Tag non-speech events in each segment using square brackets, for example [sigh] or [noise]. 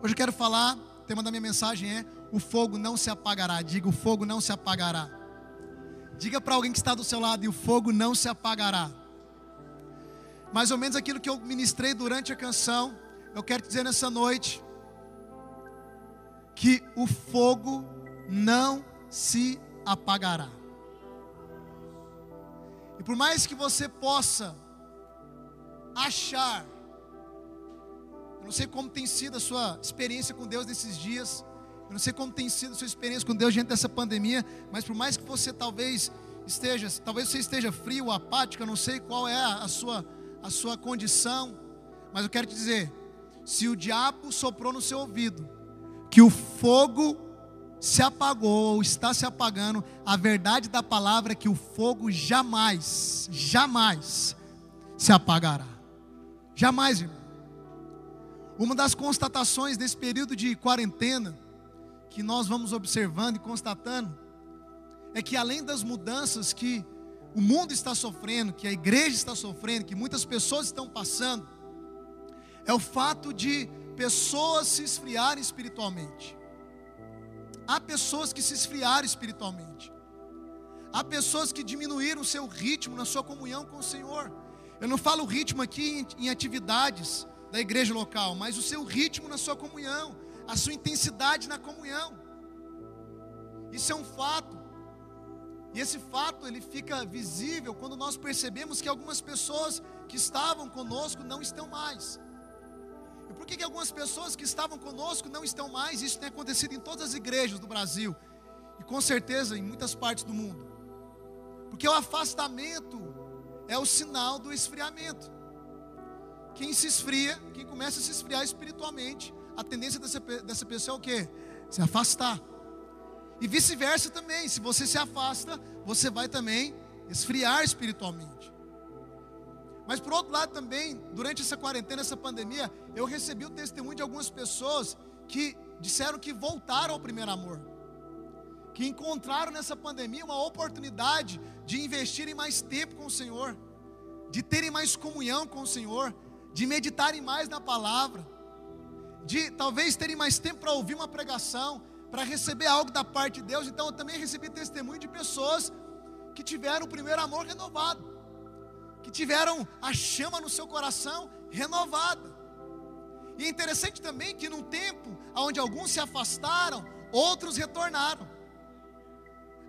Hoje eu quero falar, o tema da minha mensagem é: o fogo não se apagará. Diga, o fogo não se apagará. Diga para alguém que está do seu lado, e o fogo não se apagará. Mais ou menos aquilo que eu ministrei durante a canção, eu quero dizer nessa noite, que o fogo não se apagará. E por mais que você possa achar, não sei como tem sido a sua experiência com Deus nesses dias, eu não sei como tem sido a sua experiência com Deus diante dessa pandemia, mas por mais que você talvez esteja, talvez você esteja frio, apático, eu não sei qual é a sua, a sua condição, mas eu quero te dizer: se o diabo soprou no seu ouvido que o fogo se apagou ou está se apagando, a verdade da palavra é que o fogo jamais, jamais se apagará. Jamais, irmão. Uma das constatações desse período de quarentena, que nós vamos observando e constatando, é que além das mudanças que o mundo está sofrendo, que a igreja está sofrendo, que muitas pessoas estão passando, é o fato de pessoas se esfriarem espiritualmente. Há pessoas que se esfriaram espiritualmente. Há pessoas que diminuíram o seu ritmo na sua comunhão com o Senhor. Eu não falo ritmo aqui em, atividades da igreja local, mas o seu ritmo na sua comunhão, a sua intensidade na comunhão. Isso é um fato. E esse fato ele fica visível quando nós percebemos que algumas pessoas que estavam conosco não estão mais. E por que, que algumas pessoas que estavam conosco não estão mais? Isso tem acontecido em todas as igrejas do Brasil e com certeza em muitas partes do mundo. Porque o afastamento é o sinal do esfriamento. Quem se esfria, quem começa a se esfriar espiritualmente, a tendência dessa, dessa pessoa é o quê? Se afastar. E vice-versa também, se você se afasta, você vai também esfriar espiritualmente. Mas por outro lado também, durante essa quarentena, essa pandemia, eu recebi o testemunho de algumas pessoas que disseram que voltaram ao primeiro amor. Que encontraram nessa pandemia uma oportunidade de investirem mais tempo com o Senhor, de terem mais comunhão com o Senhor, de meditarem mais na palavra, de talvez terem mais tempo para ouvir uma pregação, para receber algo da parte de Deus. Então eu também recebi testemunho de pessoas que tiveram o primeiro amor renovado que tiveram a chama no seu coração renovada. E é interessante também que num tempo onde alguns se afastaram, outros retornaram.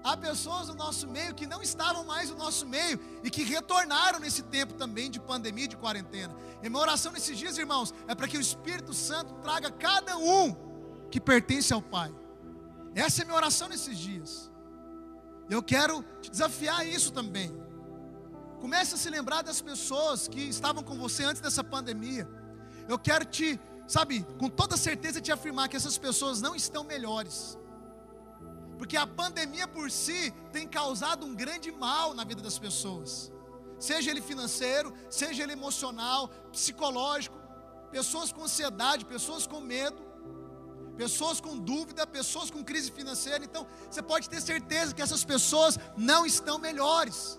Há pessoas no nosso meio que não estavam mais no nosso meio e que retornaram nesse tempo também de pandemia, de quarentena. E minha oração nesses dias, irmãos, é para que o Espírito Santo traga cada um que pertence ao Pai. Essa é minha oração nesses dias. Eu quero te desafiar isso também. Comece a se lembrar das pessoas que estavam com você antes dessa pandemia. Eu quero te, sabe, com toda certeza te afirmar que essas pessoas não estão melhores. Porque a pandemia por si tem causado um grande mal na vida das pessoas. Seja ele financeiro, seja ele emocional, psicológico, pessoas com ansiedade, pessoas com medo, pessoas com dúvida, pessoas com crise financeira. Então, você pode ter certeza que essas pessoas não estão melhores.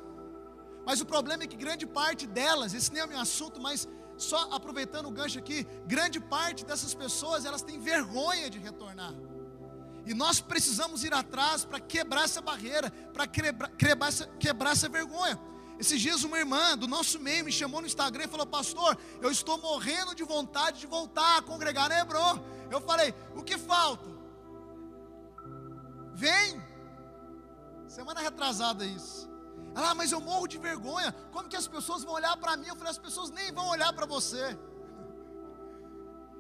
Mas o problema é que grande parte delas, esse nem é o meu assunto, mas só aproveitando o gancho aqui, grande parte dessas pessoas, elas têm vergonha de retornar. E nós precisamos ir atrás para quebrar essa barreira, para quebrar, quebrar, essa, quebrar essa vergonha. Esses dias uma irmã do nosso meio me chamou no Instagram e falou: Pastor, eu estou morrendo de vontade de voltar a congregar na Hebron. Eu falei: O que falta? Vem. Semana retrasada isso. Ah, mas eu morro de vergonha. Como que as pessoas vão olhar para mim? Eu falei, as pessoas nem vão olhar para você.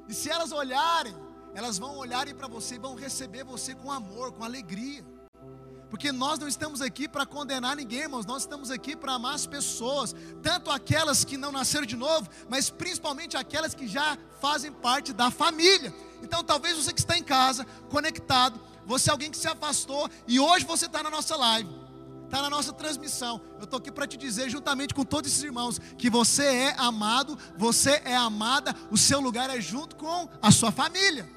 E se elas olharem, elas vão olharem para você e vão receber você com amor, com alegria. Porque nós não estamos aqui para condenar ninguém, irmãos, nós estamos aqui para amar as pessoas, tanto aquelas que não nasceram de novo, mas principalmente aquelas que já fazem parte da família. Então, talvez você que está em casa, conectado, você é alguém que se afastou e hoje você está na nossa live está na nossa transmissão. Eu estou aqui para te dizer, juntamente com todos esses irmãos, que você é amado, você é amada, o seu lugar é junto com a sua família.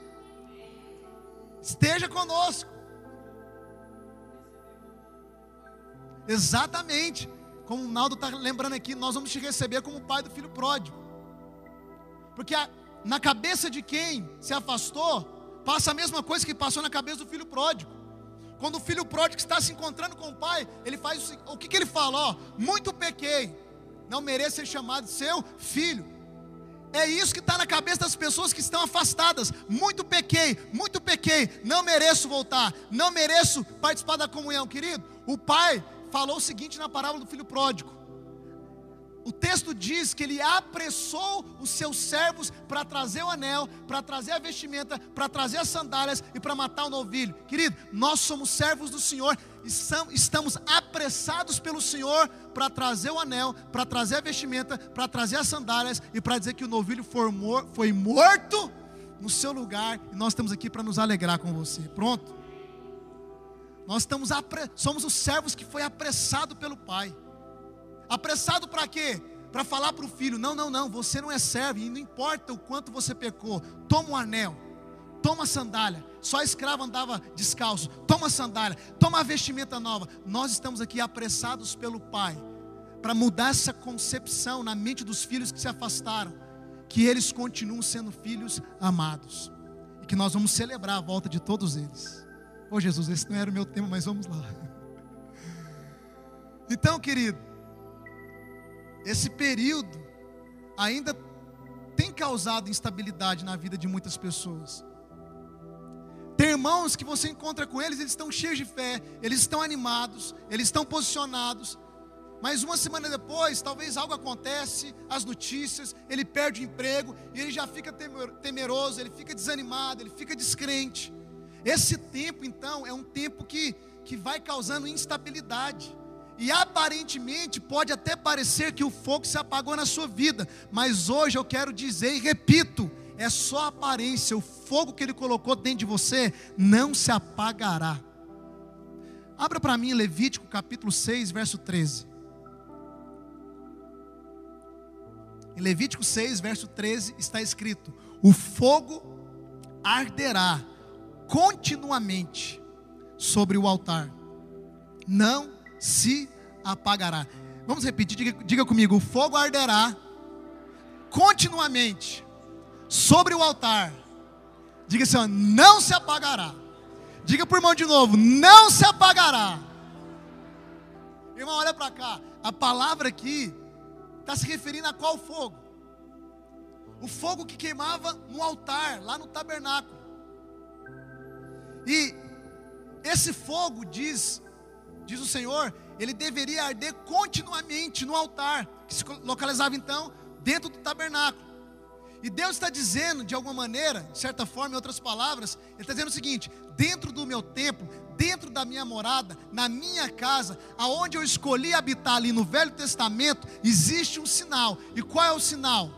Esteja conosco. Exatamente. Como o Naldo está lembrando aqui, nós vamos te receber como pai do filho pródigo. Porque a, na cabeça de quem se afastou, passa a mesma coisa que passou na cabeça do filho pródigo. Quando o filho pródigo está se encontrando com o pai, ele faz o, o que, que ele fala? Ó, muito pequei, não mereço ser chamado seu filho. É isso que está na cabeça das pessoas que estão afastadas. Muito pequei, muito pequei, não mereço voltar, não mereço participar da comunhão, querido. O pai falou o seguinte na parábola do filho pródigo: o texto diz que ele apressou os seus servos para trazer o anel, para trazer a vestimenta, para trazer as sandálias e para matar o novilho. Querido, nós somos servos do Senhor, estamos apressados pelo Senhor para trazer o anel, para trazer a vestimenta, para trazer as sandálias e para dizer que o novilho foi morto no seu lugar e nós estamos aqui para nos alegrar com você. Pronto? Nós estamos somos os servos que foi apressado pelo Pai. Apressado para quê? Para falar para o filho: não, não, não, você não é servo, e não importa o quanto você pecou, toma um anel, toma a sandália. Só escravo andava descalço, toma sandália, toma a vestimenta nova. Nós estamos aqui apressados pelo Pai, para mudar essa concepção na mente dos filhos que se afastaram, que eles continuam sendo filhos amados, e que nós vamos celebrar a volta de todos eles. Ô oh, Jesus, esse não era o meu tema, mas vamos lá. [laughs] Então, querido, esse período ainda tem causado instabilidade na vida de muitas pessoas. Tem irmãos que você encontra com eles, eles estão cheios de fé, eles estão animados, eles estão posicionados, mas uma semana depois, talvez algo acontece, as notícias, ele perde o emprego e ele já fica temeroso, ele fica desanimado, ele fica descrente. Esse tempo, então, é um tempo que, que vai causando instabilidade. E aparentemente pode até parecer que o fogo se apagou na sua vida, mas hoje eu quero dizer e repito: é só aparência, o fogo que ele colocou dentro de você não se apagará. Abra para mim Levítico capítulo 6, verso 13. Em Levítico 6, verso 13 está escrito: O fogo arderá continuamente sobre o altar, não se apagará. Vamos repetir, diga, diga comigo: o fogo arderá continuamente sobre o altar. Diga assim: ó, não se apagará. Diga por irmão de novo: não se apagará. Irmão, olha para cá. A palavra aqui está se referindo a qual fogo? O fogo que queimava no altar, lá no tabernáculo. E esse fogo diz diz o Senhor, ele deveria arder continuamente no altar, que se localizava então dentro do tabernáculo. E Deus está dizendo, de alguma maneira, de certa forma, em outras palavras, Ele está dizendo o seguinte: dentro do meu templo, dentro da minha morada, na minha casa, aonde eu escolhi habitar ali no Velho Testamento, existe um sinal. E qual é o sinal?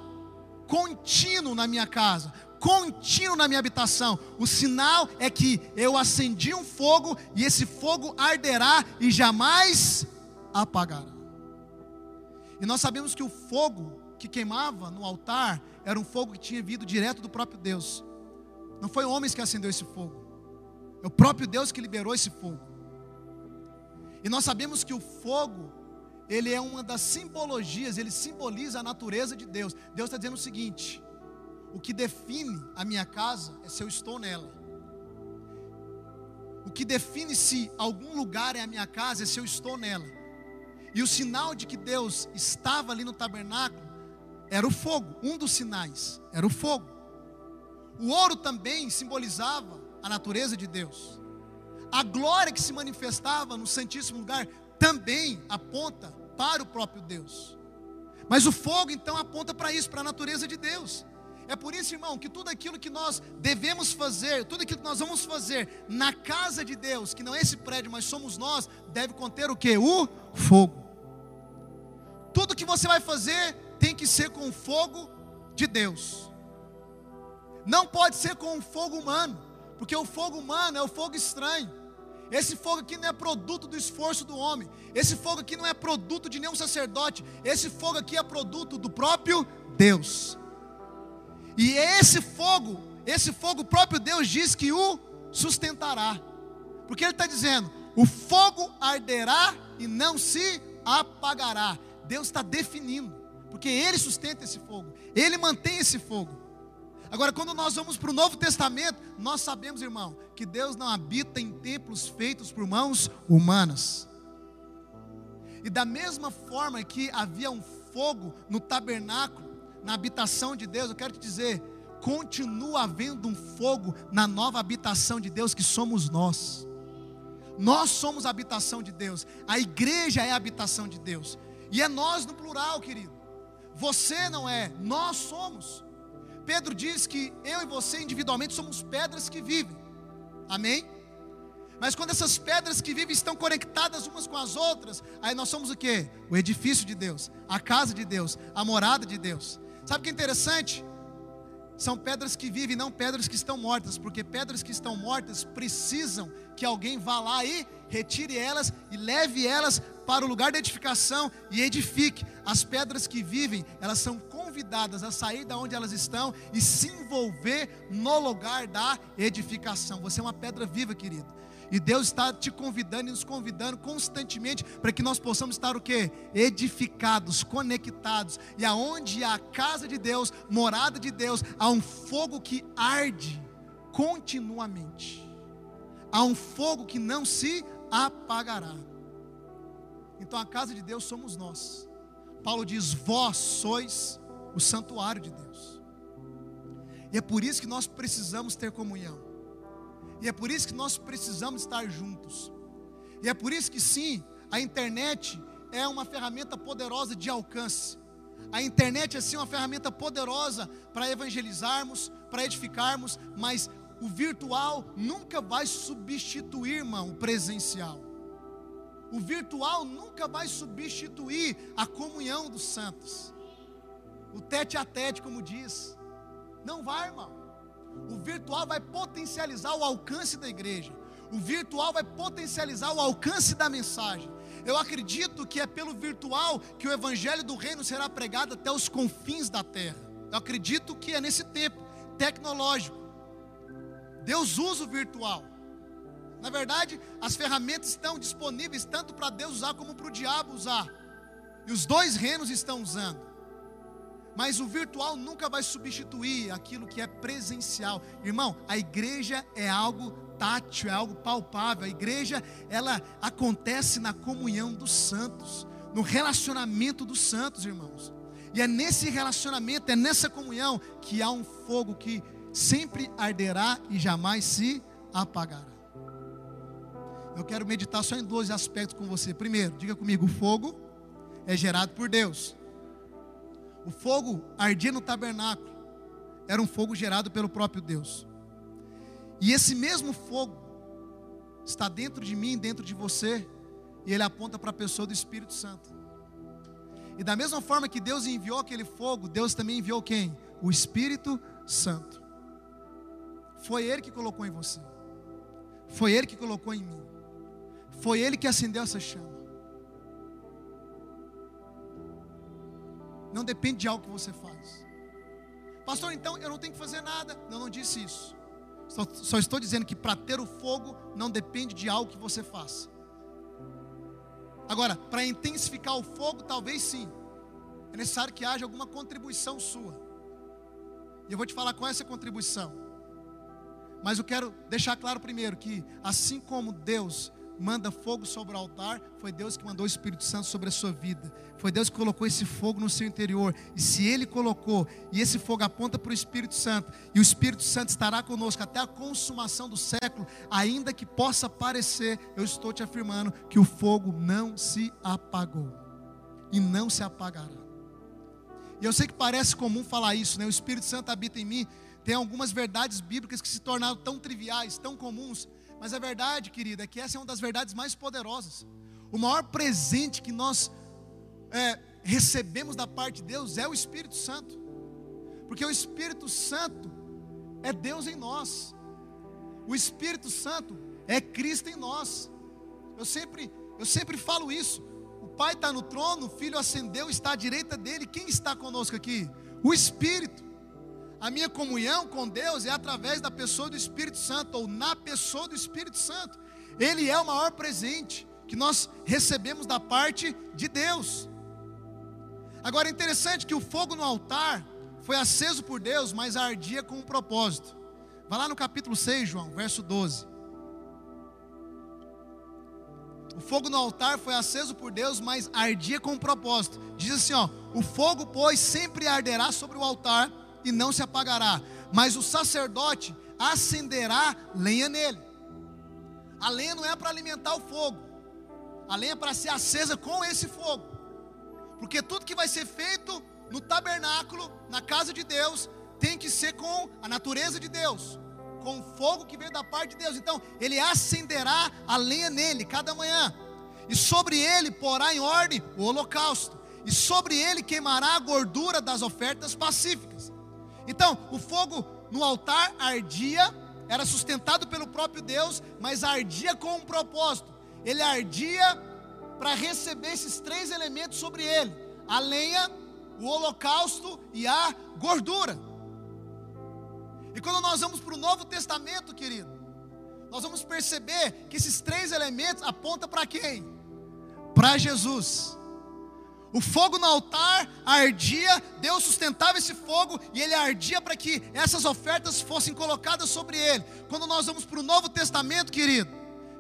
Contínuo na minha casa contínuo na minha habitação. O sinal é que eu acendi um fogo e esse fogo arderá e jamais apagará. E nós sabemos que o fogo que queimava no altar era um fogo que tinha vindo direto do próprio Deus. Não foi homens que acendeu esse fogo. É o próprio Deus que liberou esse fogo. E nós sabemos que o fogo, ele é uma das simbologias, ele simboliza a natureza de Deus. Deus está dizendo o seguinte: o que define a minha casa é se eu estou nela. O que define se algum lugar é a minha casa é se eu estou nela. E o sinal de que Deus estava ali no tabernáculo era o fogo, um dos sinais era o fogo. O ouro também simbolizava a natureza de Deus. A glória que se manifestava no Santíssimo Lugar também aponta para o próprio Deus. Mas o fogo então aponta para isso, para a natureza de Deus. É por isso, irmão, que tudo aquilo que nós devemos fazer, tudo aquilo que nós vamos fazer na casa de Deus, que não é esse prédio, mas somos nós, deve conter o que? O fogo. Tudo que você vai fazer tem que ser com o fogo de Deus. Não pode ser com o fogo humano, porque o fogo humano é o fogo estranho. Esse fogo aqui não é produto do esforço do homem. Esse fogo aqui não é produto de nenhum sacerdote. Esse fogo aqui é produto do próprio Deus. E esse fogo, esse fogo próprio Deus diz que o sustentará. Porque Ele está dizendo: o fogo arderá e não se apagará. Deus está definindo, porque Ele sustenta esse fogo, Ele mantém esse fogo. Agora, quando nós vamos para o Novo Testamento, nós sabemos, irmão, que Deus não habita em templos feitos por mãos humanas. E da mesma forma que havia um fogo no tabernáculo, na habitação de Deus, eu quero te dizer, continua havendo um fogo na nova habitação de Deus que somos nós. Nós somos a habitação de Deus, a igreja é a habitação de Deus, e é nós no plural, querido. Você não é, nós somos. Pedro diz que eu e você individualmente somos pedras que vivem, amém? Mas quando essas pedras que vivem estão conectadas umas com as outras, aí nós somos o que? O edifício de Deus, a casa de Deus, a morada de Deus. Sabe o que é interessante? São pedras que vivem, não pedras que estão mortas, porque pedras que estão mortas precisam que alguém vá lá e retire elas e leve elas para o lugar de edificação e edifique. As pedras que vivem, elas são convidadas a sair da onde elas estão e se envolver no lugar da edificação. Você é uma pedra viva, querido. E Deus está te convidando e nos convidando constantemente para que nós possamos estar o quê? Edificados, conectados. E aonde há a casa de Deus, morada de Deus, há um fogo que arde continuamente. Há um fogo que não se apagará. Então a casa de Deus somos nós. Paulo diz: Vós sois o santuário de Deus. E é por isso que nós precisamos ter comunhão. E é por isso que nós precisamos estar juntos. E é por isso que sim, a internet é uma ferramenta poderosa de alcance. A internet é sim uma ferramenta poderosa para evangelizarmos, para edificarmos, mas o virtual nunca vai substituir, irmão, o presencial. O virtual nunca vai substituir a comunhão dos santos. O tete a tete, como diz. Não vai, irmão. O virtual vai potencializar o alcance da igreja. O virtual vai potencializar o alcance da mensagem. Eu acredito que é pelo virtual que o evangelho do reino será pregado até os confins da terra. Eu acredito que é nesse tempo tecnológico. Deus usa o virtual. Na verdade, as ferramentas estão disponíveis tanto para Deus usar como para o diabo usar. E os dois reinos estão usando. Mas o virtual nunca vai substituir aquilo que é presencial. Irmão, a igreja é algo tátil, é algo palpável. A igreja, ela acontece na comunhão dos santos, no relacionamento dos santos, irmãos. E é nesse relacionamento, é nessa comunhão que há um fogo que sempre arderá e jamais se apagará. Eu quero meditar só em dois aspectos com você. Primeiro, diga comigo: o fogo é gerado por Deus. O fogo ardia no tabernáculo. Era um fogo gerado pelo próprio Deus. E esse mesmo fogo está dentro de mim, dentro de você, e ele aponta para a pessoa do Espírito Santo. E da mesma forma que Deus enviou aquele fogo, Deus também enviou quem? O Espírito Santo. Foi Ele que colocou em você. Foi Ele que colocou em mim. Foi Ele que acendeu essa chama. não depende de algo que você faz. Pastor, então eu não tenho que fazer nada. Eu não disse isso. Só, só estou dizendo que para ter o fogo não depende de algo que você faça. Agora, para intensificar o fogo, talvez sim. É necessário que haja alguma contribuição sua. E eu vou te falar qual é essa contribuição. Mas eu quero deixar claro primeiro que, assim como Deus manda fogo sobre o altar, foi Deus que mandou o Espírito Santo sobre a sua vida. Foi Deus que colocou esse fogo no seu interior. E se Ele colocou, e esse fogo aponta para o Espírito Santo, e o Espírito Santo estará conosco até a consumação do século, ainda que possa parecer, eu estou te afirmando que o fogo não se apagou e não se apagará. E eu sei que parece comum falar isso, né? O Espírito Santo habita em mim. Tem algumas verdades bíblicas que se tornaram tão triviais, tão comuns, mas a verdade, querida, é que essa é uma das verdades mais poderosas. O maior presente que nós é, recebemos da parte de Deus é o Espírito Santo, porque o Espírito Santo é Deus em nós, o Espírito Santo é Cristo em nós. Eu sempre, eu sempre falo isso. O Pai está no trono, o Filho ascendeu, está à direita dele. Quem está conosco aqui? O Espírito. A minha comunhão com Deus é através da pessoa do Espírito Santo, ou na pessoa do Espírito Santo. Ele é o maior presente que nós recebemos da parte de Deus. Agora é interessante que o fogo no altar foi aceso por Deus, mas ardia com um propósito. Vai lá no capítulo 6, João, verso 12. O fogo no altar foi aceso por Deus, mas ardia com um propósito. Diz assim, ó: "O fogo, pois, sempre arderá sobre o altar e não se apagará, mas o sacerdote acenderá lenha nele." A lenha não é para alimentar o fogo. A lenha é para ser acesa com esse fogo. Porque tudo que vai ser feito no tabernáculo, na casa de Deus, tem que ser com a natureza de Deus, com o fogo que veio da parte de Deus. Então, ele acenderá a lenha nele cada manhã, e sobre ele porá em ordem o holocausto, e sobre ele queimará a gordura das ofertas pacíficas. Então, o fogo no altar ardia, era sustentado pelo próprio Deus, mas ardia com um propósito. Ele ardia para receber esses três elementos sobre ele: a lenha, o holocausto e a gordura. E quando nós vamos para o Novo Testamento, querido, nós vamos perceber que esses três elementos apontam para quem? Para Jesus. O fogo no altar ardia, Deus sustentava esse fogo e ele ardia para que essas ofertas fossem colocadas sobre ele. Quando nós vamos para o Novo Testamento, querido,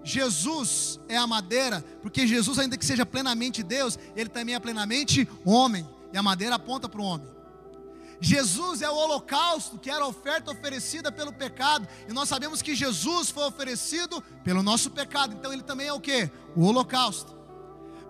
Jesus é a madeira, porque Jesus, ainda que seja plenamente Deus, ele também é plenamente homem, e a madeira aponta para o homem. Jesus é o holocausto, que era a oferta oferecida pelo pecado, e nós sabemos que Jesus foi oferecido pelo nosso pecado, então ele também é o que? O holocausto.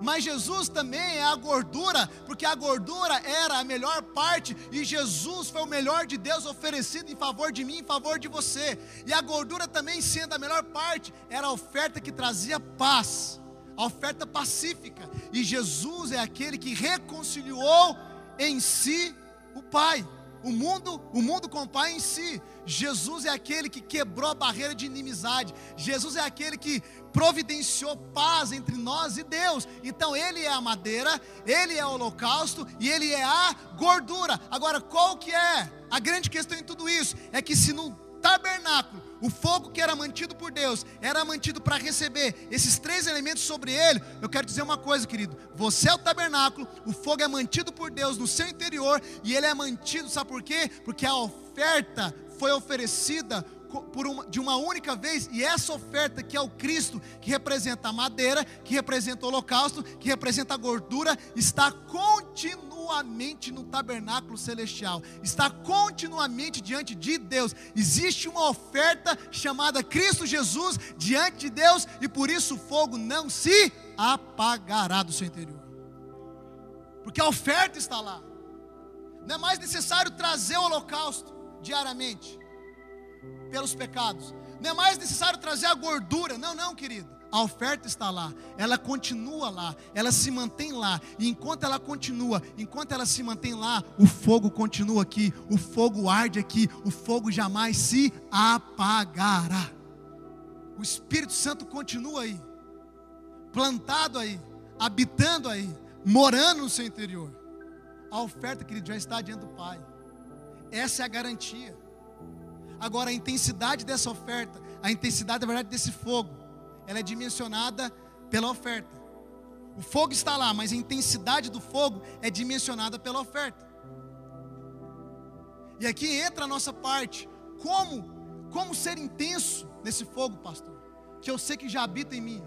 Mas Jesus também é a gordura, porque a gordura era a melhor parte, e Jesus foi o melhor de Deus oferecido em favor de mim, em favor de você. E a gordura também, sendo a melhor parte, era a oferta que trazia paz, a oferta pacífica. E Jesus é aquele que reconciliou em si o Pai. O mundo, o mundo com o Pai em si. Jesus é aquele que quebrou a barreira de inimizade. Jesus é aquele que providenciou paz entre nós e Deus. Então ele é a madeira, ele é o holocausto e ele é a gordura. Agora, qual que é a grande questão em tudo isso? É que se no tabernáculo, o fogo que era mantido por Deus, era mantido para receber esses três elementos sobre ele. Eu quero dizer uma coisa, querido: você é o tabernáculo, o fogo é mantido por Deus no seu interior, e ele é mantido, sabe por quê? Porque a oferta foi oferecida uma, de uma única vez, e essa oferta que é o Cristo, que representa a madeira, que representa o holocausto, que representa a gordura, está continuamente no tabernáculo celestial, está continuamente diante de Deus. Existe uma oferta chamada Cristo Jesus diante de Deus, e por isso o fogo não se apagará do seu interior, porque a oferta está lá. Não é mais necessário trazer o holocausto diariamente pelos pecados. Não é mais necessário trazer a gordura. Não, não, querido. A oferta está lá, ela continua lá, ela se mantém lá, e enquanto ela continua, enquanto ela se mantém lá, o fogo continua aqui, o fogo arde aqui, o fogo jamais se apagará. O Espírito Santo continua aí, plantado aí, habitando aí, morando no seu interior. A oferta, querido, já está diante do Pai, essa é a garantia. Agora, a intensidade dessa oferta, a intensidade, na verdade, desse fogo, ela é dimensionada pela oferta. O fogo está lá, mas a intensidade do fogo é dimensionada pela oferta. E aqui entra a nossa parte. Como, como ser intenso nesse fogo, pastor? Que eu sei que já habita em mim.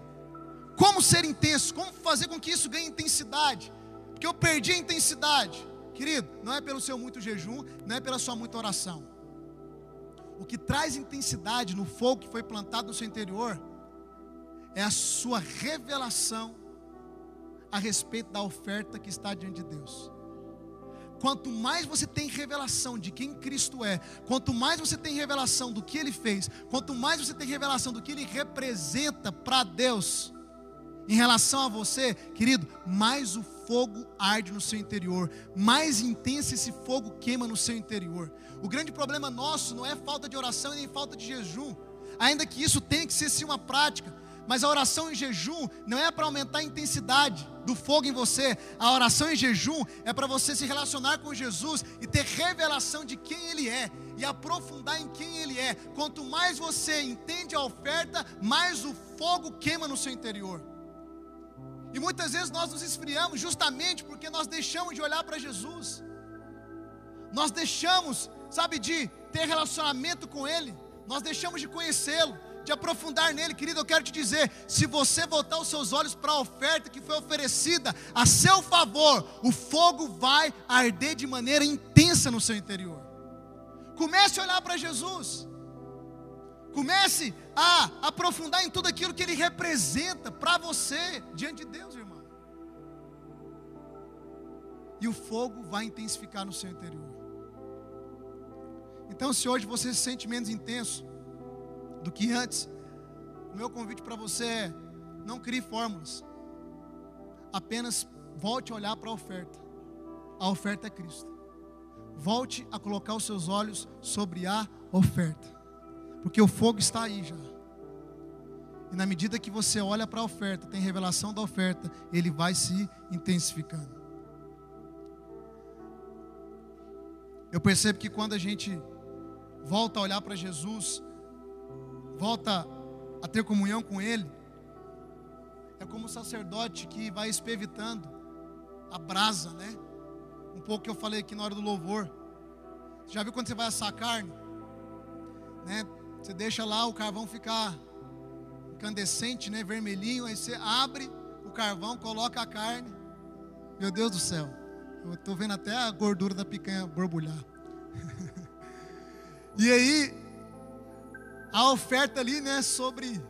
Como ser intenso? Como fazer com que isso ganhe intensidade? Porque eu perdi a intensidade. Querido, não é pelo seu muito jejum, não é pela sua muita oração o que traz intensidade no fogo que foi plantado no seu interior é a sua revelação a respeito da oferta que está diante de Deus. Quanto mais você tem revelação de quem Cristo é, quanto mais você tem revelação do que Ele fez, quanto mais você tem revelação do que Ele representa para Deus, em relação a você, querido, mais o fogo arde no seu interior, mais intenso esse fogo queima no seu interior. O grande problema nosso não é falta de oração e nem falta de jejum, ainda que isso tenha que ser sim uma prática. Mas a oração em jejum não é para aumentar a intensidade do fogo em você. A oração em jejum é para você se relacionar com Jesus e ter revelação de quem Ele é e aprofundar em quem Ele é. Quanto mais você entende a oferta, mais o fogo queima no seu interior. E muitas vezes nós nos esfriamos justamente porque nós deixamos de olhar para Jesus. nós deixamos, sabe, de ter relacionamento com Ele, nós deixamos de conhecê-lo, de aprofundar nele, querido. Eu quero te dizer: se você voltar os seus olhos para a oferta que foi oferecida a seu favor, o fogo vai arder de maneira intensa no seu interior. Comece a olhar para Jesus. Comece a aprofundar em tudo aquilo que ele representa para você diante de Deus, irmão. E o fogo vai intensificar no seu interior. Então, se hoje você se sente menos intenso do que antes, o meu convite para você é: não crie fórmulas, apenas volte a olhar para a oferta. A oferta é Cristo. Volte a colocar os seus olhos sobre a oferta. Porque o fogo está aí já. E na medida que você olha para a oferta, tem revelação da oferta, ele vai se intensificando. Eu percebo que quando a gente volta a olhar para Jesus, volta a ter comunhão com Ele, é como o sacerdote que vai espevitando a brasa, né? Um pouco que eu falei aqui na hora do louvor. Já viu quando você vai assar carne? Né? Você deixa lá o carvão ficar incandescente, né? Vermelhinho, aí você abre o carvão, coloca a carne. Meu Deus do céu. Eu estou vendo até a gordura da picanha borbulhar. [laughs] e aí, a oferta ali, né, sobre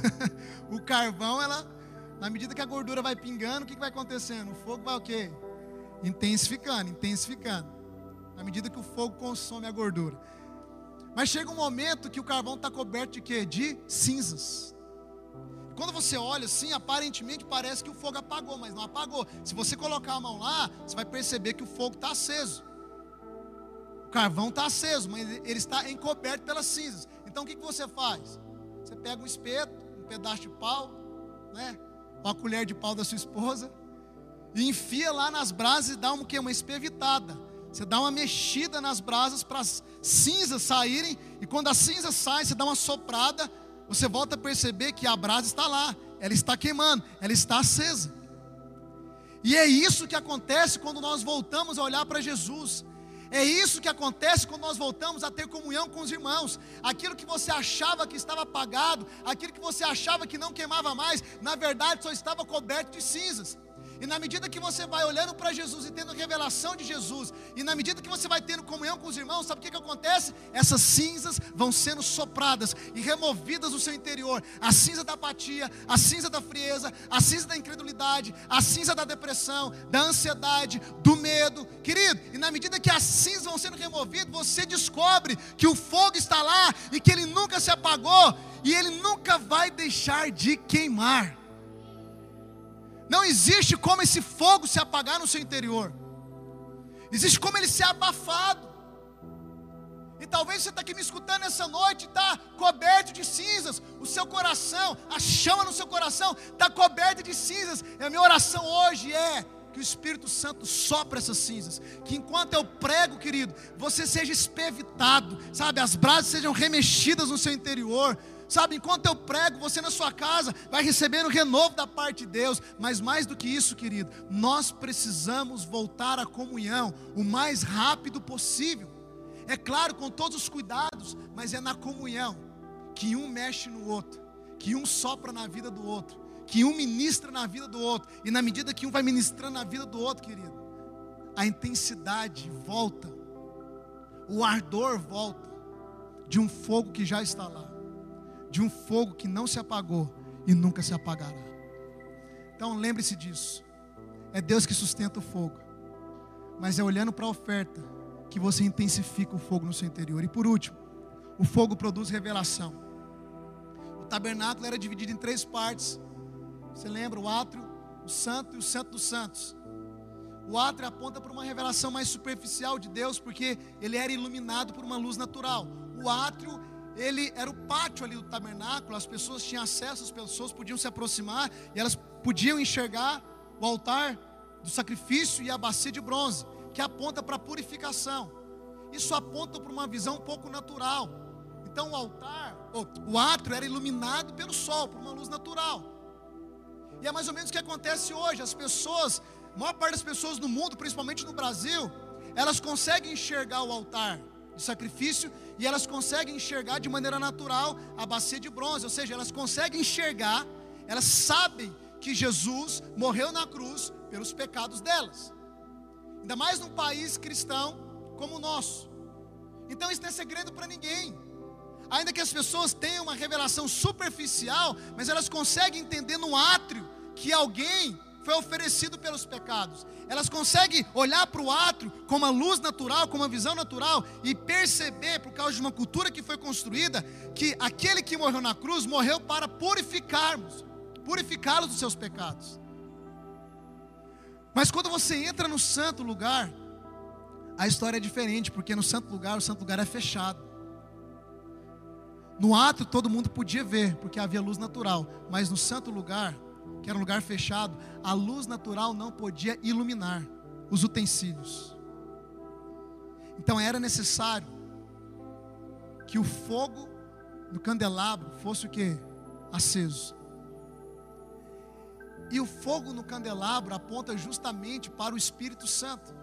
[laughs] o carvão, ela, na medida que a gordura vai pingando, o que, que vai acontecendo? O fogo vai o quê? Intensificando, intensificando. Na medida que o fogo consome a gordura. Mas chega um momento que o carvão está coberto de quê? De cinzas. Quando você olha assim, aparentemente parece que o fogo apagou, mas não apagou. Se você colocar a mão lá, você vai perceber que o fogo está aceso. O carvão está aceso, mas ele está encoberto pelas cinzas. Então o que, que você faz? Você pega um espeto, um pedaço de pau, né? Uma colher de pau da sua esposa, e enfia lá nas brasas e dá uma, uma espevitada. Você dá uma mexida nas brasas para as cinzas saírem, e quando as cinzas saem, você dá uma soprada, você volta a perceber que a brasa está lá, ela está queimando, ela está acesa. E é isso que acontece quando nós voltamos a olhar para Jesus. É isso que acontece quando nós voltamos a ter comunhão com os irmãos. Aquilo que você achava que estava apagado, aquilo que você achava que não queimava mais, na verdade só estava coberto de cinzas. E na medida que você vai olhando para Jesus e tendo revelação de Jesus, e na medida que você vai tendo comunhão com os irmãos, sabe o que, que acontece? Essas cinzas vão sendo sopradas e removidas do seu interior. A cinza da apatia, a cinza da frieza, a cinza da incredulidade, a cinza da depressão, da ansiedade, do medo. Querido, e na medida que as cinzas vão sendo removidas, você descobre que o fogo está lá e que ele nunca se apagou e ele nunca vai deixar de queimar. Não existe como esse fogo se apagar no seu interior. Existe como ele ser abafado. E talvez você está aqui me escutando essa noite, está coberto de cinzas. O seu coração, a chama no seu coração está coberta de cinzas. E a minha oração hoje é que o Espírito Santo sopra essas cinzas. Que enquanto eu prego, querido, você seja espevitado, sabe? As brasas sejam remexidas no seu interior. Sabe, enquanto eu prego, você na sua casa vai recebendo renovo da parte de Deus. Mas mais do que isso, querido, nós precisamos voltar à comunhão o mais rápido possível. É claro, com todos os cuidados, mas é na comunhão que um mexe no outro, que um sopra na vida do outro, que um ministra na vida do outro, e na medida que um vai ministrando na vida do outro, querido, a intensidade volta, o ardor volta de um fogo que já está lá de um fogo que não se apagou e nunca se apagará. Então lembre-se disso. É Deus que sustenta o fogo. Mas é olhando para a oferta que você intensifica o fogo no seu interior. E por último, o fogo produz revelação. O tabernáculo era dividido em três partes. Você lembra? O átrio, o santo e o santo dos santos. O átrio aponta para uma revelação mais superficial de Deus, porque ele era iluminado por uma luz natural. O átrio ele era o pátio ali do tabernáculo, as pessoas tinham acesso, as pessoas podiam se aproximar e elas podiam enxergar o altar do sacrifício e a bacia de bronze, que aponta para a purificação. Isso aponta para uma visão um pouco natural. Então o altar, o átrio era iluminado pelo sol, por uma luz natural. E é mais ou menos o que acontece hoje. As pessoas, a maior parte das pessoas no mundo, principalmente no Brasil, elas conseguem enxergar o altar de sacrifício e elas conseguem enxergar de maneira natural a bacia de bronze, ou seja, elas conseguem enxergar, elas sabem que Jesus morreu na cruz pelos pecados delas. Ainda mais num país cristão como o nosso. Então isso não é segredo para ninguém. Ainda que as pessoas tenham uma revelação superficial, mas elas conseguem entender no átrio que alguém foi oferecido pelos pecados. Elas conseguem olhar para o átrio com uma luz natural, com uma visão natural e perceber, por causa de uma cultura que foi construída, que aquele que morreu na cruz morreu para purificarmos, purificá-los dos seus pecados. Mas quando você entra no santo lugar, a história é diferente, porque no santo lugar, o santo lugar é fechado. No átrio todo mundo podia ver, porque havia luz natural, mas no santo lugar, que era um lugar fechado, a luz natural não podia iluminar os utensílios. Então era necessário que o fogo do candelabro fosse o que? Aceso. E o fogo no candelabro aponta justamente para o Espírito Santo.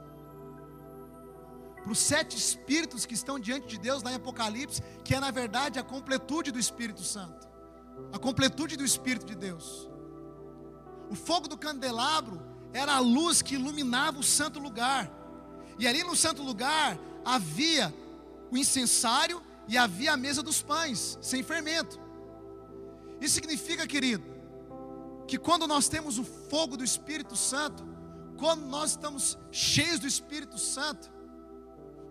Para os sete espíritos que estão diante de Deus lá em Apocalipse, que é na verdade a completude do Espírito Santo, a completude do Espírito de Deus. O fogo do candelabro era a luz que iluminava o santo lugar, e ali no santo lugar havia o incensário e havia a mesa dos pães, sem fermento. Isso significa, querido, que quando nós temos o fogo do Espírito Santo, quando nós estamos cheios do Espírito Santo,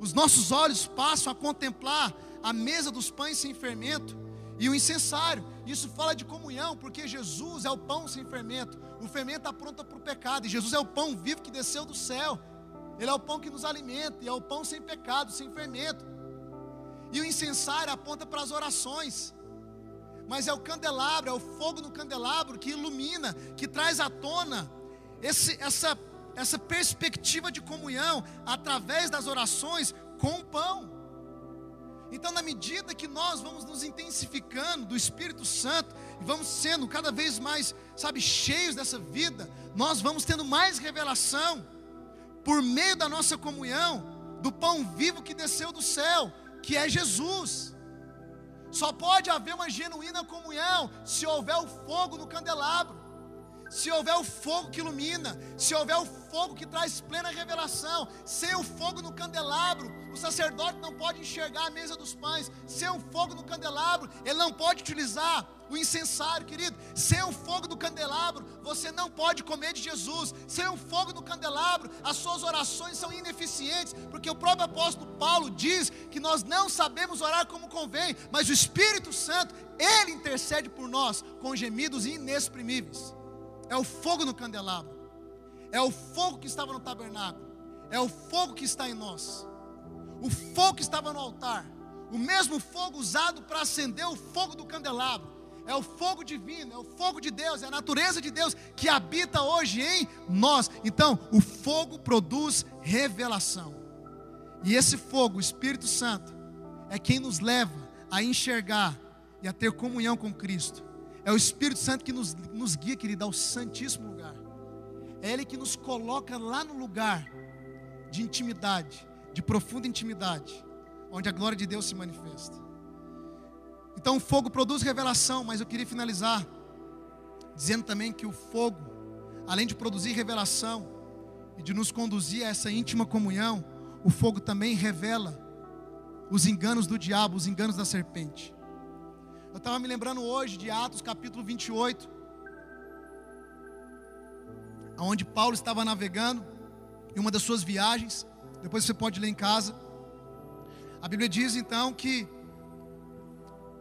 os nossos olhos passam a contemplar a mesa dos pães sem fermento e o incensário. Isso fala de comunhão, porque Jesus é o pão sem fermento. O fermento apronta para o pecado, e Jesus é o pão vivo que desceu do céu. Ele é o pão que nos alimenta, e é o pão sem pecado, sem fermento. E o incensário aponta para as orações mas é o candelabro, é o fogo no candelabro que ilumina, que traz à tona esse, essa, essa perspectiva de comunhão através das orações com o pão. Então, na medida que nós vamos nos intensificando do Espírito Santo e vamos sendo cada vez mais, sabe, cheios dessa vida, nós vamos tendo mais revelação por meio da nossa comunhão do pão vivo que desceu do céu, que é Jesus. Só pode haver uma genuína comunhão se houver o fogo no candelabro, se houver o fogo que ilumina, se houver o fogo que traz plena revelação. Sem o fogo no candelabro, o sacerdote não pode enxergar a mesa dos pães. Sem o fogo no candelabro, ele não pode utilizar o incensário, querido. Sem o fogo do candelabro, você não pode comer de Jesus. Sem o fogo do candelabro, as suas orações são ineficientes, porque o próprio apóstolo Paulo diz que nós não sabemos orar como convém, mas o Espírito Santo, ele intercede por nós com gemidos inexprimíveis. É o fogo no candelabro. É o fogo que estava no tabernáculo. É o fogo que está em nós. O fogo que estava no altar. O mesmo fogo usado para acender o fogo do candelabro é o fogo divino, é o fogo de Deus, é a natureza de Deus que habita hoje em nós. Então, o fogo produz revelação. E esse fogo, o Espírito Santo, é quem nos leva a enxergar e a ter comunhão com Cristo. É o Espírito Santo que nos, nos guia, querido, ao Santíssimo lugar. É Ele que nos coloca lá no lugar de intimidade, de profunda intimidade, onde a glória de Deus se manifesta. Então o fogo produz revelação, mas eu queria finalizar dizendo também que o fogo, além de produzir revelação e de nos conduzir a essa íntima comunhão, o fogo também revela os enganos do diabo, os enganos da serpente. Eu estava me lembrando hoje de Atos capítulo 28, onde Paulo estava navegando em uma das suas viagens. Depois você pode ler em casa. A Bíblia diz então que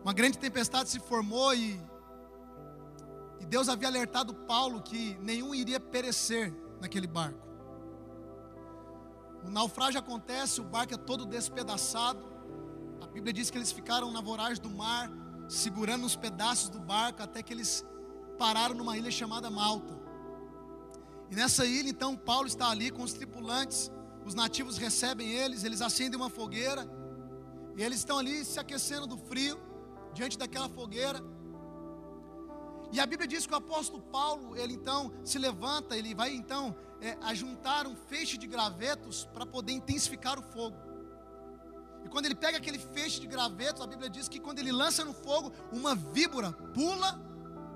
uma grande tempestade se formou e, e Deus havia alertado Paulo que nenhum iria perecer naquele barco. O naufrágio acontece, o barco é todo despedaçado. A Bíblia diz que eles ficaram na voragem do mar, segurando os pedaços do barco até que eles pararam numa ilha chamada Malta. E nessa ilha, então, Paulo está ali com os tripulantes. Os nativos recebem eles, eles acendem uma fogueira. E eles estão ali se aquecendo do frio diante daquela fogueira. E a Bíblia diz que o apóstolo Paulo, ele então se levanta, ele vai então é, ajuntar um feixe de gravetos para poder intensificar o fogo. E quando ele pega aquele feixe de gravetos, a Bíblia diz que quando ele lança no fogo, uma víbora pula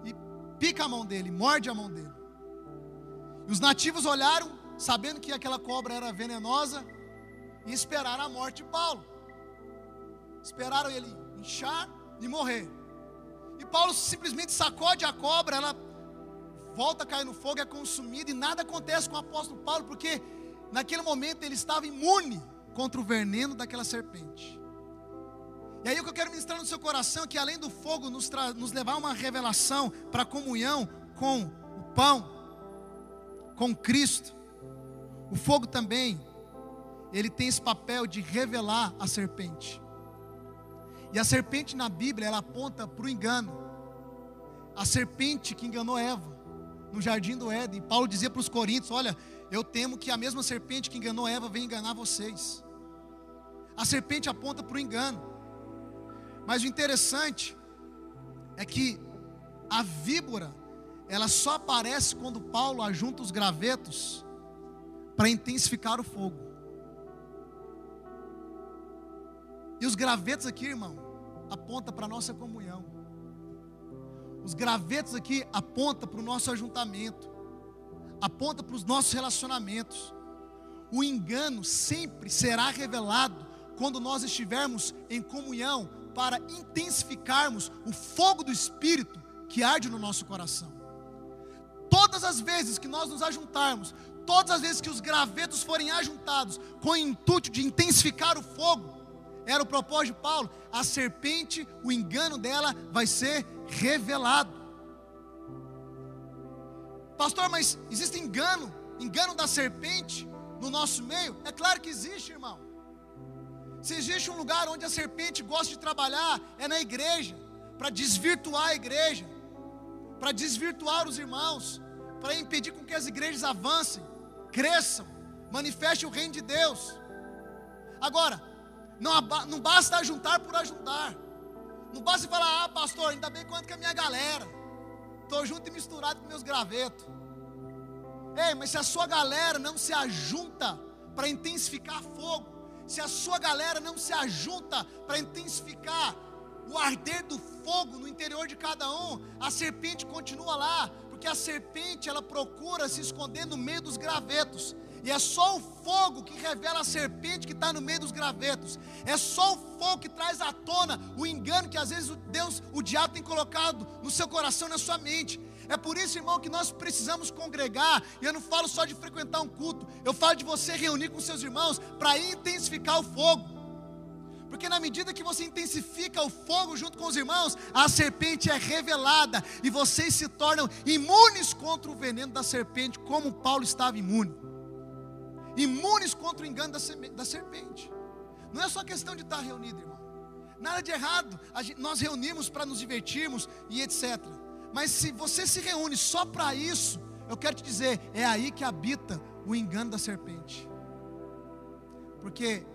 e pica a mão dele, morde a mão dele. E os nativos olharam, sabendo que aquela cobra era venenosa, e esperaram a morte de Paulo. Esperaram ele inchar e morrer. E Paulo simplesmente sacode a cobra, ela volta a cair no fogo, é consumida, e nada acontece com o apóstolo Paulo, porque naquele momento ele estava imune contra o veneno daquela serpente. E aí o que eu quero ministrar no seu coração é que além do fogo nos, nos levar a uma revelação para comunhão com o pão, com Cristo, o fogo também, ele tem esse papel de revelar a serpente. E a serpente na Bíblia, ela aponta para o engano. A serpente que enganou Eva no jardim do Éden. Paulo dizia para os coríntios: Olha, eu temo que a mesma serpente que enganou Eva venha enganar vocês. A serpente aponta para o engano. Mas o interessante é que a víbora, ela só aparece quando Paulo ajunta os gravetos para intensificar o fogo. E os gravetos aqui, irmão, aponta para a nossa comunhão. Os gravetos aqui aponta para o nosso ajuntamento. Aponta para os nossos relacionamentos. O engano sempre será revelado quando nós estivermos em comunhão para intensificarmos o fogo do espírito que arde no nosso coração. Todas as vezes que nós nos ajuntarmos, todas as vezes que os gravetos forem ajuntados com o intuito de intensificar o fogo, era o propósito de Paulo. A serpente, o engano dela vai ser revelado. Pastor, mas existe engano, engano da serpente no nosso meio? É claro que existe, irmão. Se existe um lugar onde a serpente gosta de trabalhar, é na igreja, para desvirtuar a igreja, para desvirtuar os irmãos, para impedir com que as igrejas avancem, cresçam, manifestem o reino de Deus. Agora, não, não basta ajuntar por ajuntar. Não basta falar, ah, pastor, ainda bem quanto que a minha galera. Estou junto e misturado com meus gravetos. Ei, mas se a sua galera não se ajunta para intensificar fogo, se a sua galera não se ajunta para intensificar o arder do fogo no interior de cada um, a serpente continua lá, porque a serpente ela procura se esconder no meio dos gravetos. E é só o fogo que revela a serpente que está no meio dos gravetos. É só o fogo que traz à tona o engano que às vezes o Deus, o diabo tem colocado no seu coração, na sua mente. É por isso, irmão, que nós precisamos congregar. E eu não falo só de frequentar um culto, eu falo de você reunir com seus irmãos para intensificar o fogo. Porque na medida que você intensifica o fogo junto com os irmãos, a serpente é revelada e vocês se tornam imunes contra o veneno da serpente, como Paulo estava imune imunes contra o engano da serpente. Não é só questão de estar reunido, irmão. Nada de errado, nós reunimos para nos divertirmos e etc. Mas se você se reúne só para isso, eu quero te dizer, é aí que habita o engano da serpente. Porque,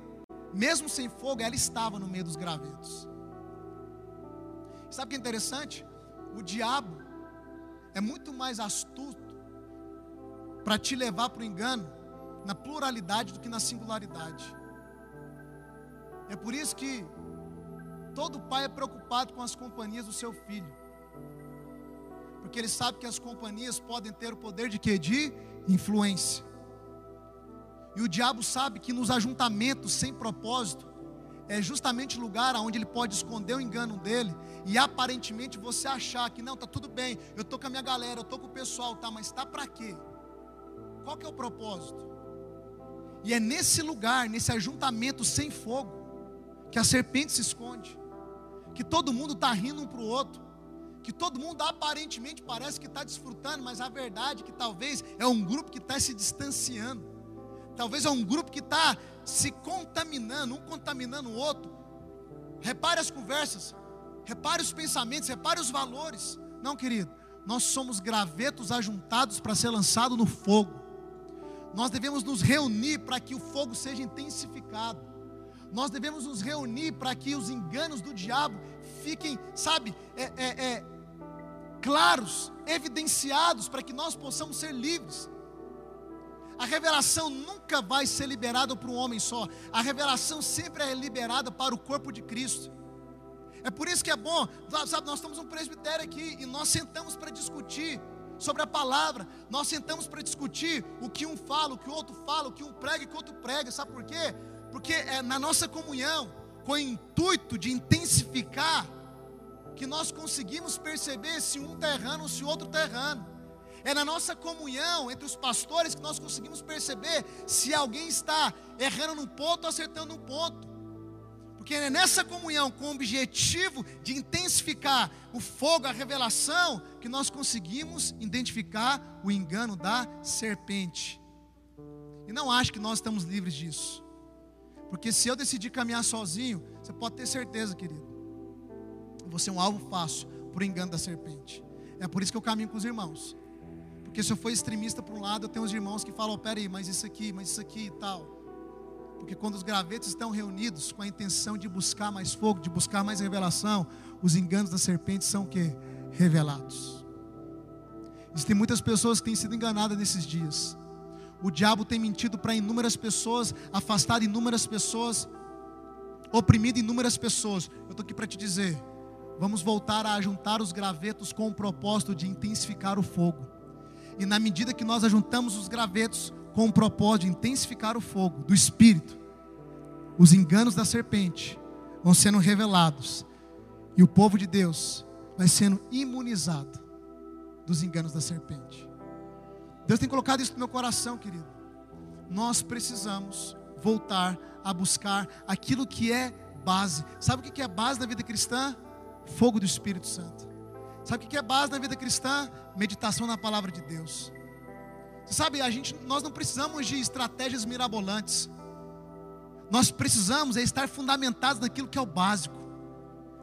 mesmo sem fogo, ela estava no meio dos gravetos. Sabe o que é interessante? O diabo é muito mais astuto para te levar para o engano na pluralidade do que na singularidade. É por isso que todo pai é preocupado com as companhias do seu filho. Porque ele sabe que as companhias podem ter o poder de quê? De influência. E o diabo sabe que nos ajuntamentos sem propósito é justamente o lugar onde ele pode esconder o engano dele e aparentemente você achar que não, tá tudo bem, eu tô com a minha galera, eu tô com o pessoal, tá, mas tá para quê? Qual que é o propósito? E é nesse lugar, nesse ajuntamento sem fogo, que a serpente se esconde, que todo mundo está rindo um para o outro, que todo mundo aparentemente parece que está desfrutando, mas a verdade é que talvez é um grupo que está se distanciando, talvez é um grupo que está se contaminando, um contaminando o outro. Repare as conversas, repare os pensamentos, repare os valores. Não, querido, nós somos gravetos ajuntados para ser lançado no fogo. Nós devemos nos reunir para que o fogo seja intensificado. Nós devemos nos reunir para que os enganos do diabo fiquem, sabe, é, é, é, claros, evidenciados para que nós possamos ser livres. A revelação nunca vai ser liberada para um homem só. A revelação sempre é liberada para o corpo de Cristo. É por isso que é bom, sabe, nós estamos um presbitério aqui e nós sentamos para discutir sobre a palavra. Nós sentamos para discutir o que um fala, o que o outro fala, o que um prega e o que outro prega. Sabe por quê? Porque é na nossa comunhão, com o intuito de intensificar, que nós conseguimos perceber se um está errando ou se o outro está errando. É na nossa comunhão entre os pastores que nós conseguimos perceber se alguém está errando num ponto ou acertando um ponto. Porque é nessa comunhão, com o objetivo de intensificar o fogo, a revelação, que nós conseguimos identificar o engano da serpente. E não acho que nós estamos livres disso. Porque se eu decidir caminhar sozinho, você pode ter certeza, querido. Você é um alvo fácil para o engano da serpente. É por isso que eu caminho com os irmãos. Porque se eu for extremista para um lado, eu tenho os irmãos que falam: oh, peraí, mas isso aqui, mas isso aqui e tal. Porque quando os gravetos estão reunidos com a intenção de buscar mais fogo, de buscar mais revelação, os enganos da serpente são o que? Revelados. Existem muitas pessoas que têm sido enganadas nesses dias. O diabo tem mentido para inúmeras pessoas, afastado inúmeras pessoas, oprimido inúmeras pessoas. Eu estou aqui para te dizer: vamos voltar a juntar os gravetos com o propósito de intensificar o fogo. E na medida que nós ajuntamos os gravetos com o propósito de intensificar o fogo do Espírito, os enganos da serpente vão sendo revelados. E o povo de Deus vai sendo imunizado dos enganos da serpente. Deus tem colocado isso no meu coração, querido. Nós precisamos voltar a buscar aquilo que é base. Sabe o que é base da vida cristã? Fogo do Espírito Santo. Sabe o que é base na vida cristã? Meditação na palavra de Deus. Sabe, a gente, nós não precisamos de estratégias mirabolantes. Nós precisamos é estar fundamentados naquilo que é o básico: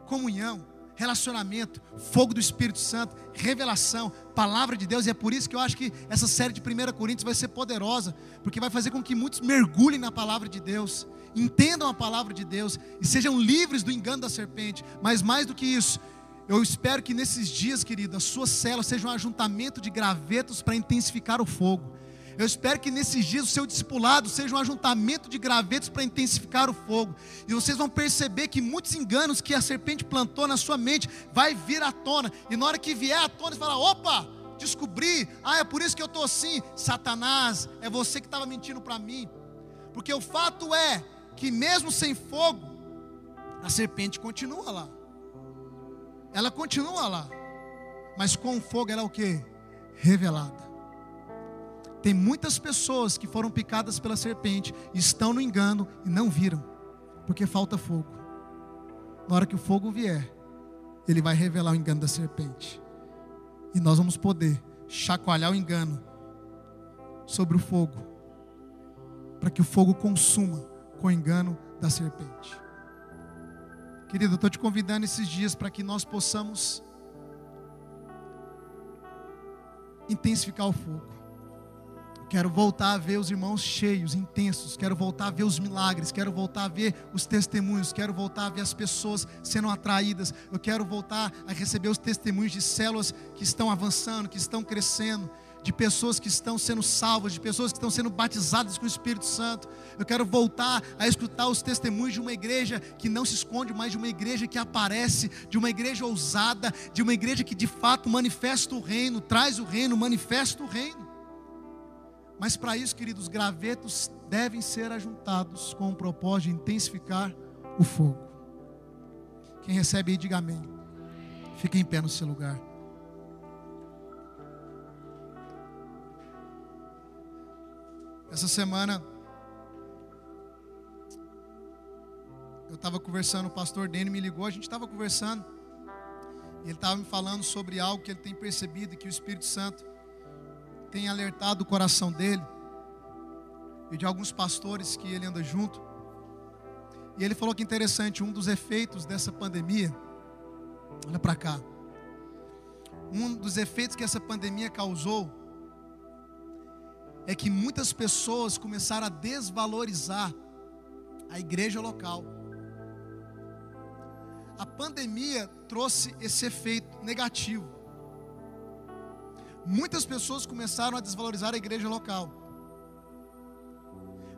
comunhão, relacionamento, fogo do Espírito Santo, revelação, palavra de Deus. E é por isso que eu acho que essa série de 1 Coríntios vai ser poderosa, porque vai fazer com que muitos mergulhem na palavra de Deus, entendam a palavra de Deus e sejam livres do engano da serpente. Mas mais do que isso, eu espero que nesses dias, querido, a sua célula seja um ajuntamento de gravetos para intensificar o fogo. Eu espero que nesses dias o seu discipulado seja um ajuntamento de gravetos para intensificar o fogo. E vocês vão perceber que muitos enganos que a serpente plantou na sua mente vai vir à tona. E na hora que vier à tona, você fala: opa, descobri, ah, é por isso que eu estou assim. Satanás, é você que estava mentindo para mim. Porque o fato é que mesmo sem fogo, a serpente continua lá ela continua lá. Mas com fogo ela é o que? Revelada. Tem muitas pessoas que foram picadas pela serpente, estão no engano e não viram, porque falta fogo. Na hora que o fogo vier, ele vai revelar o engano da serpente. E nós vamos poder chacoalhar o engano sobre o fogo, para que o fogo consuma com o engano da serpente. Querido, eu estou te convidando esses dias para que nós possamos intensificar o fogo. Quero voltar a ver os irmãos cheios, intensos. Quero voltar a ver os milagres. Quero voltar a ver os testemunhos. Quero voltar a ver as pessoas sendo atraídas. Eu quero voltar a receber os testemunhos de células que estão avançando, que estão crescendo de pessoas que estão sendo salvas, de pessoas que estão sendo batizadas com o Espírito Santo. Eu quero voltar a escutar os testemunhos de uma igreja que não se esconde, mas de uma igreja que aparece, de uma igreja ousada, de uma igreja que de fato manifesta o reino, traz o reino, manifesta o reino. Mas para isso, queridos, gravetos devem ser ajuntados com o propósito de intensificar o fogo. Quem recebe aí, diga amém. Fique em pé no seu lugar. Essa semana eu estava conversando, o pastor Dene me ligou, a gente estava conversando, e ele estava me falando sobre algo que ele tem percebido, que o Espírito Santo tem alertado o coração dele, e de alguns pastores que ele anda junto. E ele falou que interessante, um dos efeitos dessa pandemia, olha para cá, um dos efeitos que essa pandemia causou é que muitas pessoas começaram a desvalorizar a igreja local. A pandemia trouxe esse efeito negativo. muitas pessoas começaram a desvalorizar a igreja local.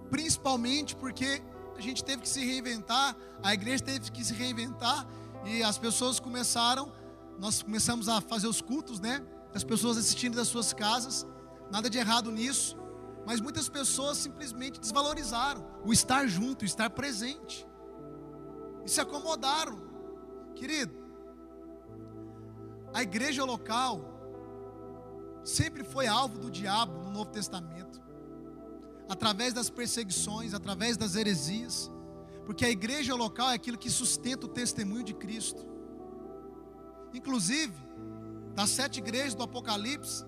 Principalmente porque a gente teve que se reinventar, a igreja teve que se reinventar e as pessoas começaram, nós começamos a fazer os cultos, né? As pessoas assistindo das suas casas, nada de errado nisso, mas muitas pessoas simplesmente desvalorizaram o estar junto, o estar presente, e se acomodaram, querido. A igreja local sempre foi alvo do diabo no Novo Testamento através das perseguições, através das heresias, porque a igreja local é aquilo que sustenta o testemunho de Cristo. Inclusive, das sete igrejas do Apocalipse,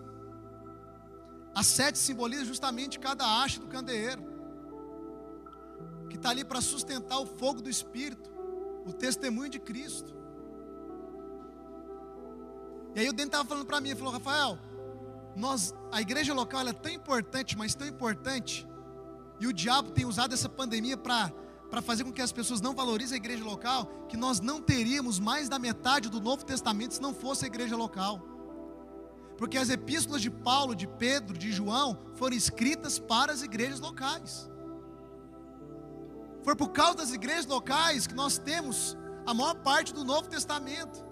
as sete simbolizam justamente cada haste do candeeiro, que está ali para sustentar o fogo do Espírito, o testemunho de Cristo. E aí o Dente estava falando para mim, ele falou, Rafael, nós, a igreja local é tão importante, mas tão importante, e o diabo tem usado essa pandemia para para fazer com que as pessoas não valorizem a igreja local, que nós não teríamos mais da metade do Novo Testamento se não fosse a igreja local. Porque as epístolas de Paulo, de Pedro, de João foram escritas para as igrejas locais. Foi por causa das igrejas locais que nós temos a maior parte do Novo Testamento.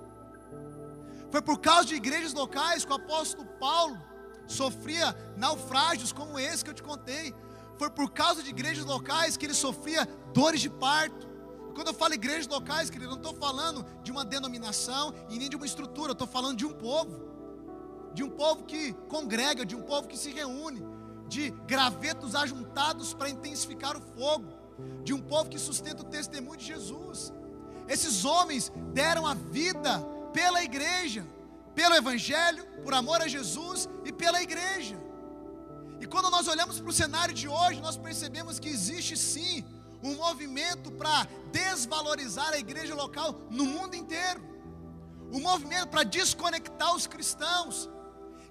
Foi por causa de igrejas locais que o apóstolo Paulo sofria naufrágios como esse que eu te contei. Foi por causa de igrejas locais que ele sofria dores de parto. Quando eu falo igrejas locais, querido, eu não estou falando de uma denominação e nem de uma estrutura, eu estou falando de um povo. De um povo que congrega, de um povo que se reúne, de gravetos ajuntados para intensificar o fogo, de um povo que sustenta o testemunho de Jesus. Esses homens deram a vida pela igreja, pelo Evangelho, por amor a Jesus e pela igreja. E quando nós olhamos para o cenário de hoje, nós percebemos que existe sim um movimento para desvalorizar a igreja local no mundo inteiro. Um movimento para desconectar os cristãos.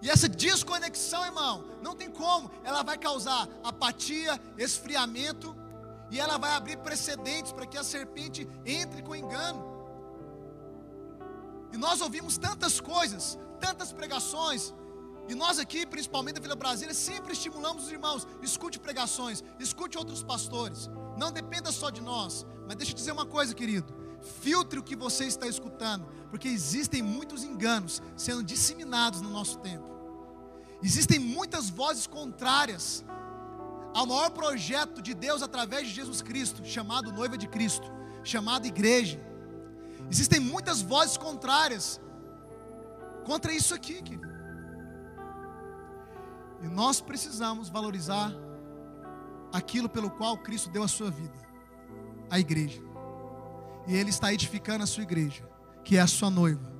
E essa desconexão, irmão, não tem como. Ela vai causar apatia, esfriamento, e ela vai abrir precedentes para que a serpente entre com engano. E nós ouvimos tantas coisas, tantas pregações, e nós aqui, principalmente da Vila Brasília, sempre estimulamos os irmãos: escute pregações, escute outros pastores. Não dependa só de nós. Mas deixa eu dizer uma coisa, querido. Filtre o que você está escutando, porque existem muitos enganos sendo disseminados no nosso tempo. Existem muitas vozes contrárias ao maior projeto de Deus através de Jesus Cristo, chamado noiva de Cristo, chamado igreja. Existem muitas vozes contrárias contra isso aqui, querido. E nós precisamos valorizar aquilo pelo qual Cristo deu a sua vida, a igreja. E Ele está edificando a sua igreja, que é a sua noiva,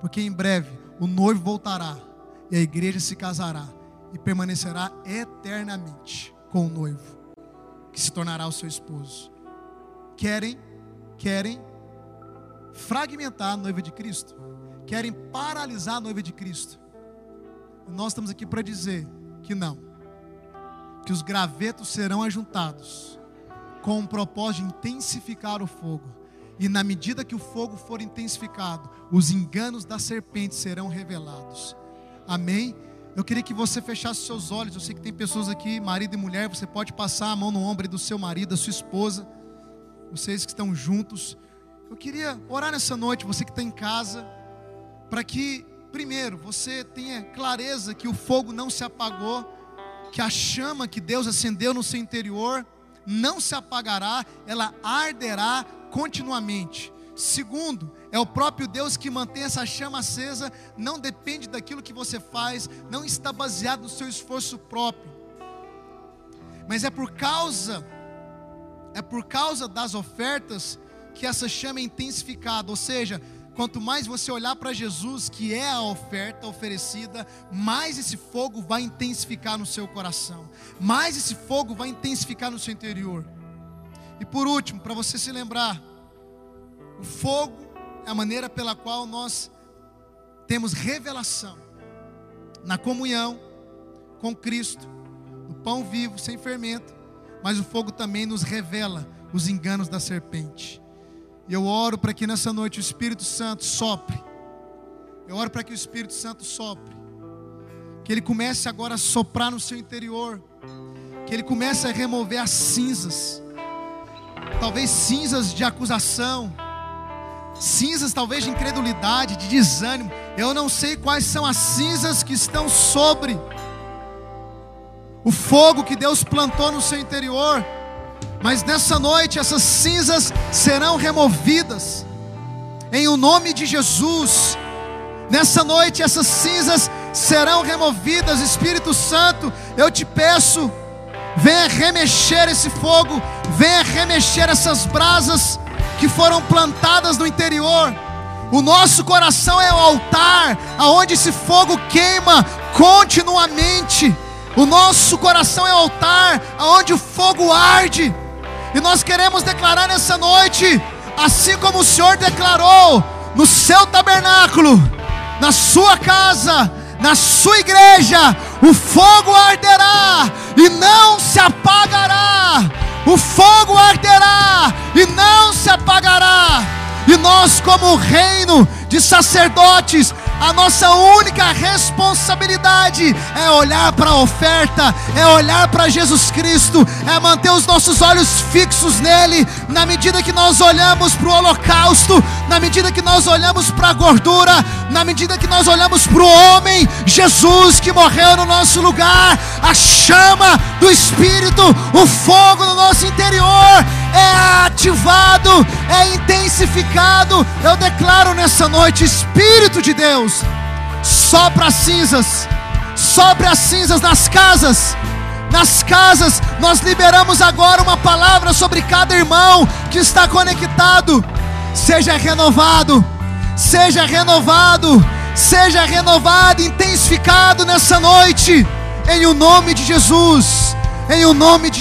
porque em breve o noivo voltará e a igreja se casará e permanecerá eternamente com o noivo, que se tornará o seu esposo. Querem, querem fragmentar a noiva de Cristo, querem paralisar a noiva de Cristo. Nós estamos aqui para dizer que não. Que os gravetos serão ajuntados com o propósito de intensificar o fogo. E na medida que o fogo for intensificado, os enganos da serpente serão revelados. Amém? Eu queria que você fechasse seus olhos. Eu sei que tem pessoas aqui, marido e mulher, você pode passar a mão no ombro do seu marido, da sua esposa, vocês que estão juntos. Eu queria orar nessa noite, você que está em casa, para que primeiro, você tenha clareza que o fogo não se apagou, que a chama que Deus acendeu no seu interior não se apagará, ela arderá continuamente. Segundo, é o próprio Deus que mantém essa chama acesa, não depende daquilo que você faz, não está baseado no seu esforço próprio. Mas é por causa é por causa das ofertas que essa chama é intensificada, ou seja, Quanto mais você olhar para Jesus, que é a oferta oferecida, mais esse fogo vai intensificar no seu coração, mais esse fogo vai intensificar no seu interior. E por último, para você se lembrar, o fogo é a maneira pela qual nós temos revelação na comunhão com Cristo, no pão vivo, sem fermento, mas o fogo também nos revela os enganos da serpente. E eu oro para que nessa noite o Espírito Santo sopre. Eu oro para que o Espírito Santo sopre. que Ele comece agora a soprar no seu interior, que Ele comece a remover as cinzas, talvez cinzas de acusação, cinzas talvez de incredulidade, de desânimo. Eu não sei quais são as cinzas que estão sobre o fogo que Deus plantou no seu interior, mas nessa noite essas cinzas serão removidas, em o nome de Jesus. Nessa noite essas cinzas serão removidas, Espírito Santo, eu te peço, venha remexer esse fogo, venha remexer essas brasas que foram plantadas no interior. O nosso coração é o altar aonde esse fogo queima continuamente. O nosso coração é o altar aonde o fogo arde. E nós queremos declarar nessa noite, assim como o Senhor declarou no seu tabernáculo, na sua casa, na sua igreja, o fogo arderá e não se apagará. O fogo arderá e não se apagará. E nós, como reino de sacerdotes, a nossa única responsabilidade é olhar para a oferta, é olhar para Jesus Cristo, é manter os nossos olhos fixos nele, na medida que nós olhamos para o holocausto, na medida que nós olhamos para a gordura, na medida que nós olhamos para o homem, Jesus que morreu no nosso lugar, a chama do Espírito, o fogo no nosso interior é ativado, é intensificado. Eu declaro nessa noite, Espírito de Deus, sopra as cinzas, sobre as cinzas nas casas. Nas casas, nós liberamos agora uma palavra sobre cada irmão que está conectado. Seja renovado, seja renovado, seja renovado, intensificado nessa noite, em o nome de Jesus, em o nome de